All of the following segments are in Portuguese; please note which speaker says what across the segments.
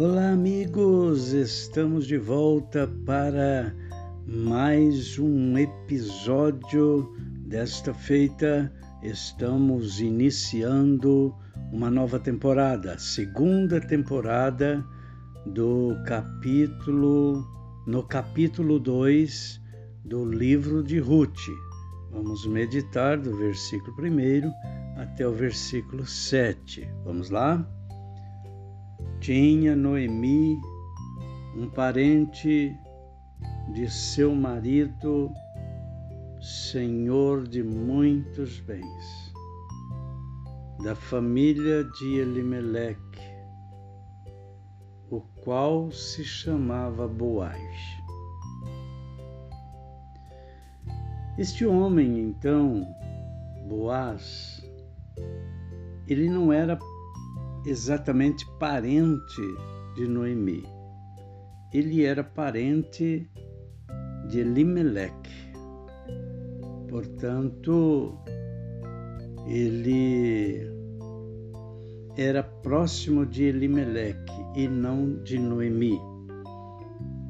Speaker 1: Olá, amigos! Estamos de volta para mais um episódio desta feita. Estamos iniciando uma nova temporada, segunda temporada do capítulo, no capítulo 2 do livro de Ruth. Vamos meditar do versículo 1 até o versículo 7. Vamos lá? Tinha Noemi um parente de seu marido, senhor de muitos bens, da família de Elimeleque, o qual se chamava Boaz. Este homem, então, Boaz, ele não era exatamente parente de Noemi. Ele era parente de Elimelech. Portanto, ele era próximo de Elimelech e não de Noemi.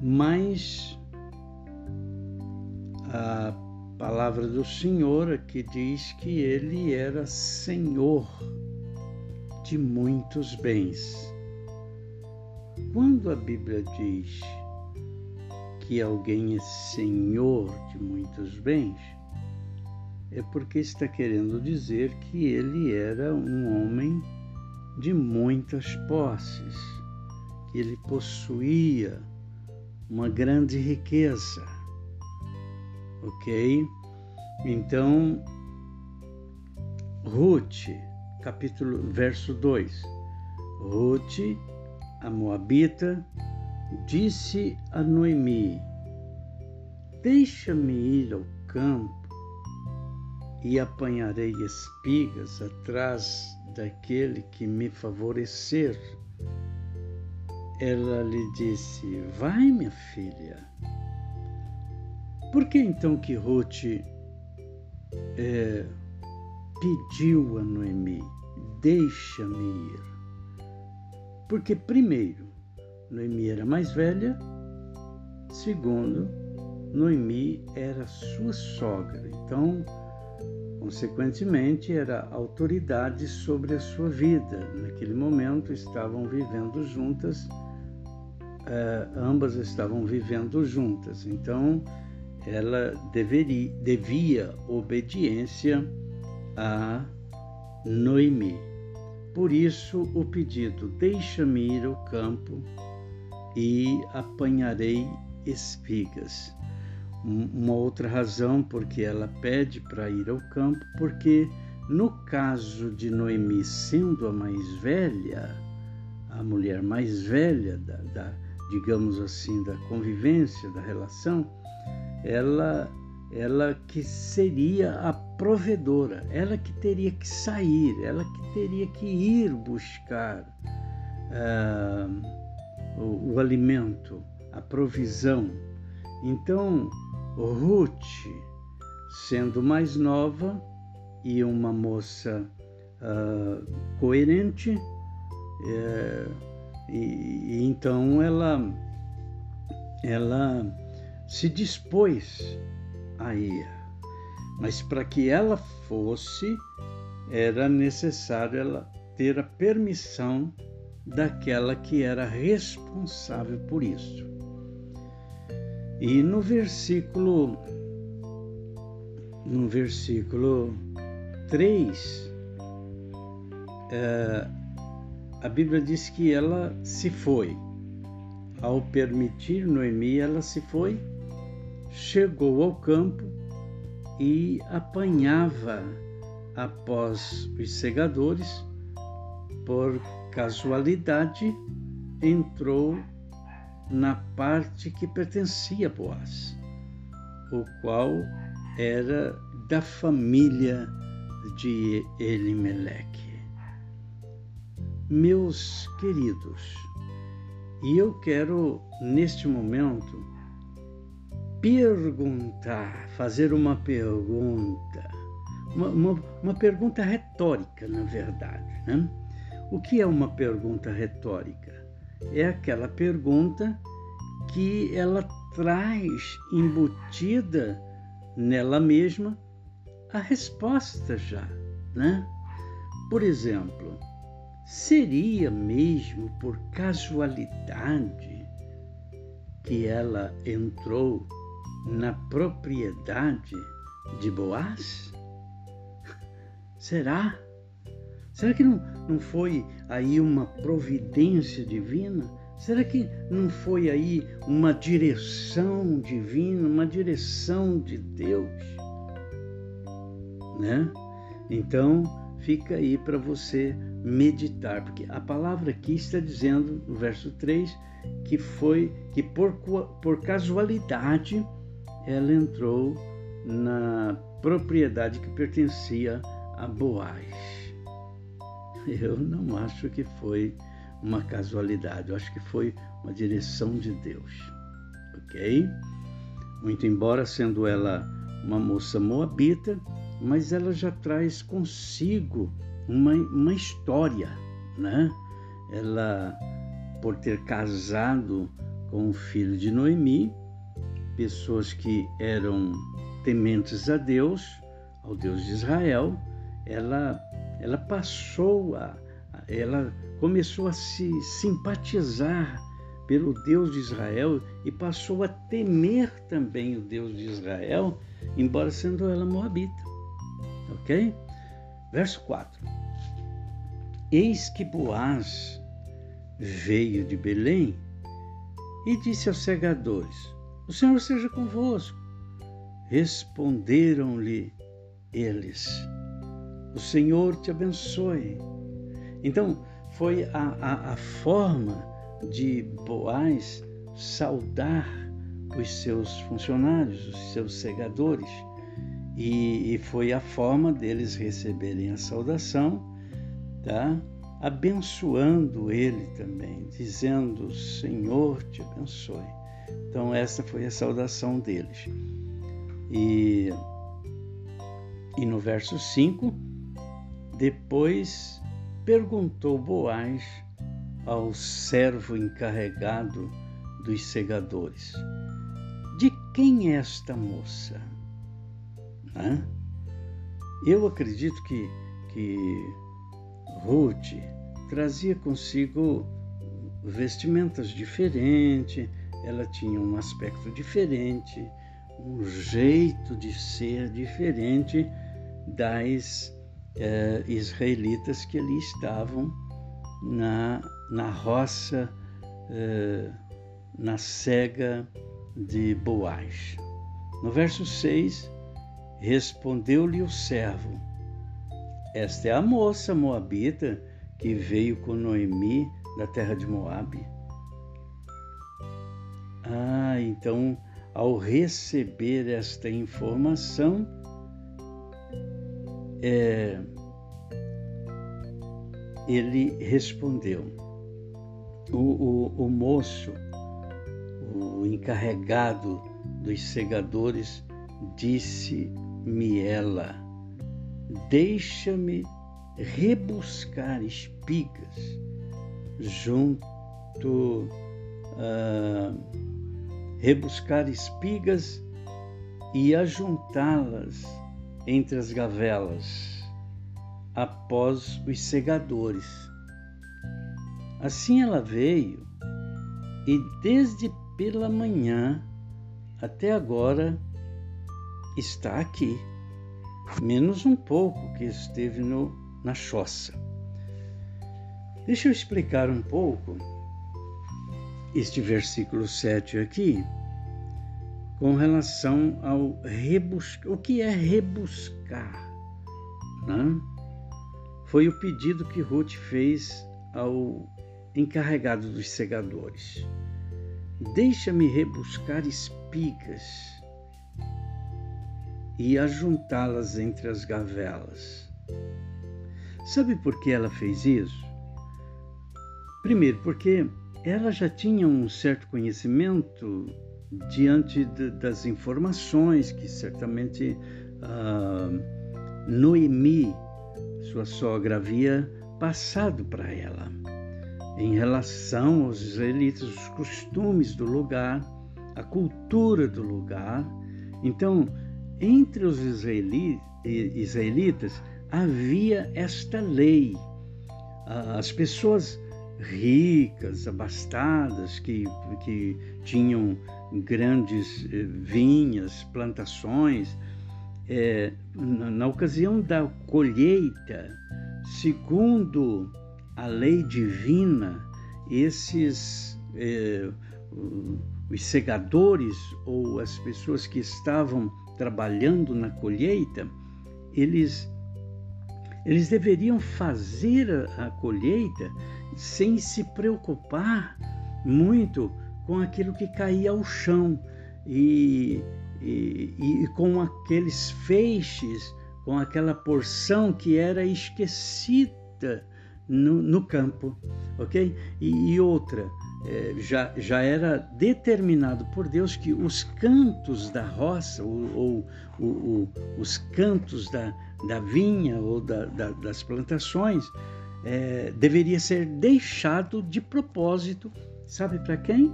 Speaker 1: Mas a palavra do Senhor aqui diz que ele era senhor de muitos bens. Quando a Bíblia diz que alguém é senhor de muitos bens, é porque está querendo dizer que ele era um homem de muitas posses, que ele possuía uma grande riqueza. Ok? Então, Ruth capítulo verso 2. Ruth, a moabita, disse a Noemi: Deixa-me ir ao campo e apanharei espigas atrás daquele que me favorecer. Ela lhe disse: Vai, minha filha. Por que então que Ruth é, pediu a Noemi: Deixa-me ir. Porque, primeiro, Noemi era mais velha, segundo, Noemi era sua sogra, então, consequentemente, era autoridade sobre a sua vida. Naquele momento, estavam vivendo juntas, eh, ambas estavam vivendo juntas, então, ela deveria, devia obediência a Noemi. Por isso o pedido: deixa-me ir ao campo e apanharei espigas. Uma outra razão porque ela pede para ir ao campo, porque no caso de Noemi sendo a mais velha, a mulher mais velha da, da digamos assim, da convivência, da relação, ela ela que seria a provedora, ela que teria que sair, ela que teria que ir buscar uh, o, o, alimento, a provisão. Então, Ruth, sendo mais nova e uma moça uh, coerente, uh, e, e então ela, ela se dispôs a. Mas para que ela fosse, era necessário ela ter a permissão daquela que era responsável por isso. E no versículo no versículo 3, é, a Bíblia diz que ela se foi. Ao permitir Noemi, ela se foi chegou ao campo e apanhava após os segadores, por casualidade, entrou na parte que pertencia a Boaz, o qual era da família de Elimeleque. Meus queridos, e eu quero neste momento perguntar, fazer uma pergunta, uma, uma, uma pergunta retórica, na verdade. Né? O que é uma pergunta retórica? é aquela pergunta que ela traz embutida nela mesma a resposta já, né? Por exemplo, seria mesmo por casualidade que ela entrou na propriedade de Boaz? Será? Será que não, não foi aí uma providência divina? Será que não foi aí uma direção divina, uma direção de Deus? Né? Então, fica aí para você meditar, porque a palavra aqui está dizendo, no verso 3, que foi que por, por casualidade ela entrou na propriedade que pertencia a Boaz. Eu não acho que foi uma casualidade, eu acho que foi uma direção de Deus. Ok? Muito embora sendo ela uma moça moabita, mas ela já traz consigo uma, uma história, né? Ela, por ter casado com o filho de Noemi, pessoas que eram tementes a Deus, ao Deus de Israel, ela ela passou a, ela começou a se simpatizar pelo Deus de Israel e passou a temer também o Deus de Israel, embora sendo ela moabita. Ok? Verso 4. Eis que Boaz veio de Belém e disse aos segadores: O Senhor seja convosco. Responderam-lhe eles: o Senhor te abençoe. Então, foi a, a, a forma de Boaz saudar os seus funcionários, os seus segadores. E, e, foi a forma deles receberem a saudação, tá? abençoando ele também, dizendo: Senhor te abençoe. Então, essa foi a saudação deles. E, e no verso 5, depois perguntou Boaz ao servo encarregado dos segadores: De quem é esta moça? Hã? Eu acredito que, que Ruth trazia consigo vestimentas diferentes, ela tinha um aspecto diferente, um jeito de ser diferente das eh, israelitas que ali estavam na, na roça, eh, na cega de Boaz. No verso 6, respondeu-lhe o servo: Esta é a moça moabita que veio com Noemi da terra de Moabe. Ah, então, ao receber esta informação, é, ele respondeu. O, o, o moço, o encarregado dos segadores, disse-me ela: Deixa-me rebuscar espigas junto. Uh, rebuscar espigas e ajuntá-las entre as gavelas, após os segadores. Assim ela veio, e desde pela manhã até agora está aqui, menos um pouco que esteve no, na choça. Deixa eu explicar um pouco este versículo 7 aqui com relação ao rebuscar. O que é rebuscar? Né? Foi o pedido que Ruth fez ao encarregado dos segadores. Deixa-me rebuscar espigas e ajuntá-las entre as gavelas. Sabe por que ela fez isso? Primeiro, porque ela já tinha um certo conhecimento diante de, das informações que certamente uh, Noemi, sua sogra, havia passado para ela. em relação aos israelitas, os costumes do lugar, a cultura do lugar. Então, entre os israelitas havia esta lei. As pessoas ricas, abastadas, que, que tinham grandes eh, vinhas, plantações, é, na, na ocasião da colheita, segundo a lei divina, esses é, os segadores ou as pessoas que estavam trabalhando na colheita, eles eles deveriam fazer a, a colheita sem se preocupar muito com aquilo que caía ao chão e, e, e com aqueles feixes, com aquela porção que era esquecida no, no campo, ok? E, e outra, é, já, já era determinado por Deus que os cantos da roça, ou, ou, ou os cantos da, da vinha ou da, da, das plantações, é, deveria ser deixado de propósito, sabe para quem?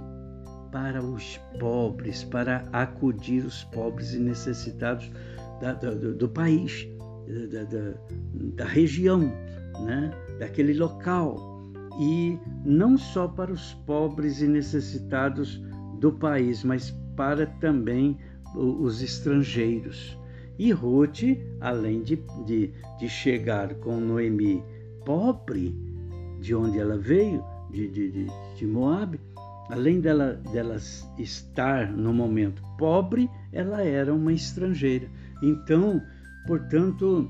Speaker 1: Para os pobres, para acudir os pobres e necessitados da, do, do, país, da, da região, né? daquele local. E não só para os pobres e necessitados do país, mas para também os estrangeiros. E Ruth, além de, de, de chegar com Noemi pobre, de onde ela veio, de, de, de Moab, além dela, dela estar no momento pobre, ela era uma estrangeira. Então, portanto,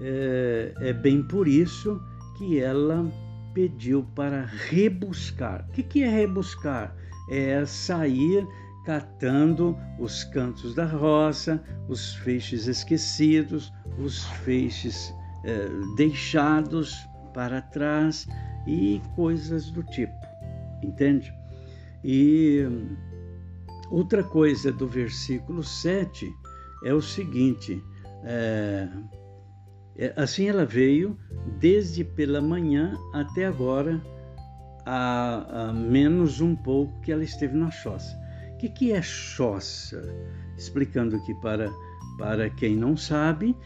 Speaker 1: é, é bem por isso que ela pediu para rebuscar. O que, que é rebuscar? É sair catando os cantos da roça, os feixes esquecidos, os feixes eh, deixados para trás e coisas do tipo, entende? E outra coisa do versículo 7 é o seguinte: é, assim ela veio desde pela manhã até agora, a, a menos um pouco que ela esteve na choça. O que, que é choça? Explicando aqui para, para quem não sabe,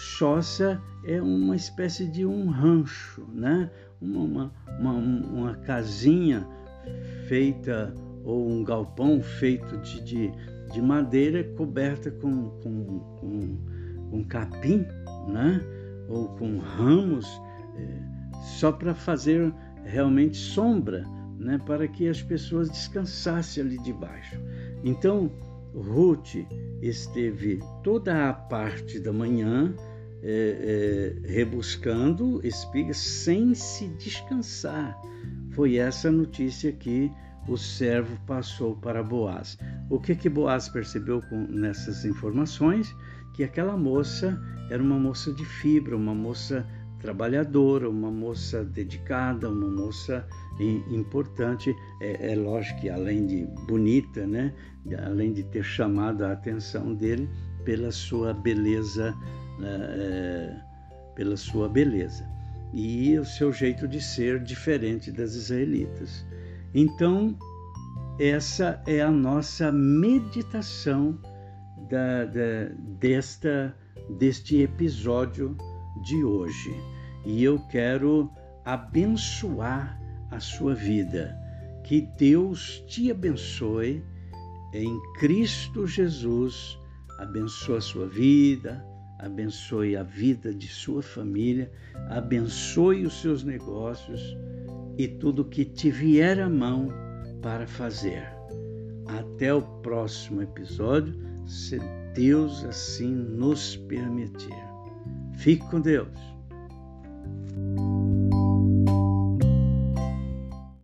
Speaker 1: choça é uma espécie de um rancho, né? uma, uma, uma casinha feita ou um galpão feito de, de, de madeira coberta com, com, com, com capim, né? ou com ramos, é, só para fazer realmente sombra né, para que as pessoas descansassem ali debaixo. Então, Ruth esteve toda a parte da manhã é, é, rebuscando espigas sem se descansar. Foi essa notícia que o servo passou para Boaz. O que que Boaz percebeu com, nessas informações? Que aquela moça era uma moça de fibra, uma moça trabalhadora, uma moça dedicada, uma moça importante. É, é lógico que além de bonita, né, além de ter chamado a atenção dele pela sua beleza, é, pela sua beleza e o seu jeito de ser diferente das israelitas. Então essa é a nossa meditação da, da, desta deste episódio de hoje. E eu quero abençoar a sua vida. Que Deus te abençoe em Cristo Jesus. Abençoe a sua vida, abençoe a vida de sua família, abençoe os seus negócios e tudo que te vier à mão para fazer. Até o próximo episódio, se Deus assim nos permitir. Fique com Deus.